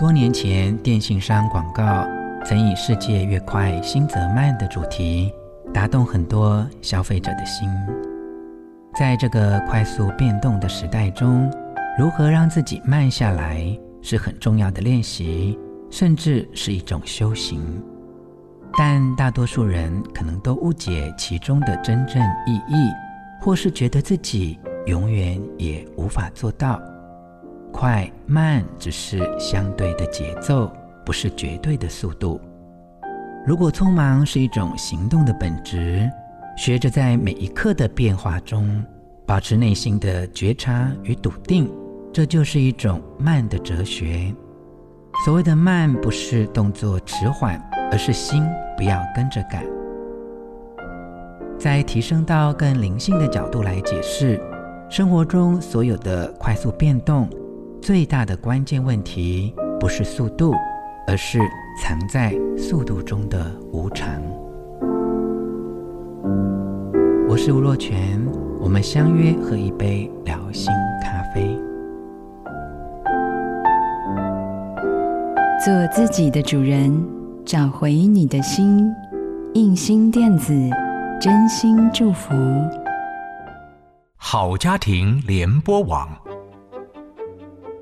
多年前，电信商广告曾以“世界越快，心则慢”的主题打动很多消费者的心。在这个快速变动的时代中，如何让自己慢下来是很重要的练习，甚至是一种修行。但大多数人可能都误解其中的真正意义，或是觉得自己永远也无法做到。快慢只是相对的节奏，不是绝对的速度。如果匆忙是一种行动的本质，学着在每一刻的变化中保持内心的觉察与笃定，这就是一种慢的哲学。所谓的慢，不是动作迟缓，而是心不要跟着赶。在提升到更灵性的角度来解释，生活中所有的快速变动。最大的关键问题不是速度，而是藏在速度中的无常。我是吴若泉，我们相约喝一杯聊心咖啡，做自己的主人，找回你的心。印心电子，真心祝福。好家庭联播网。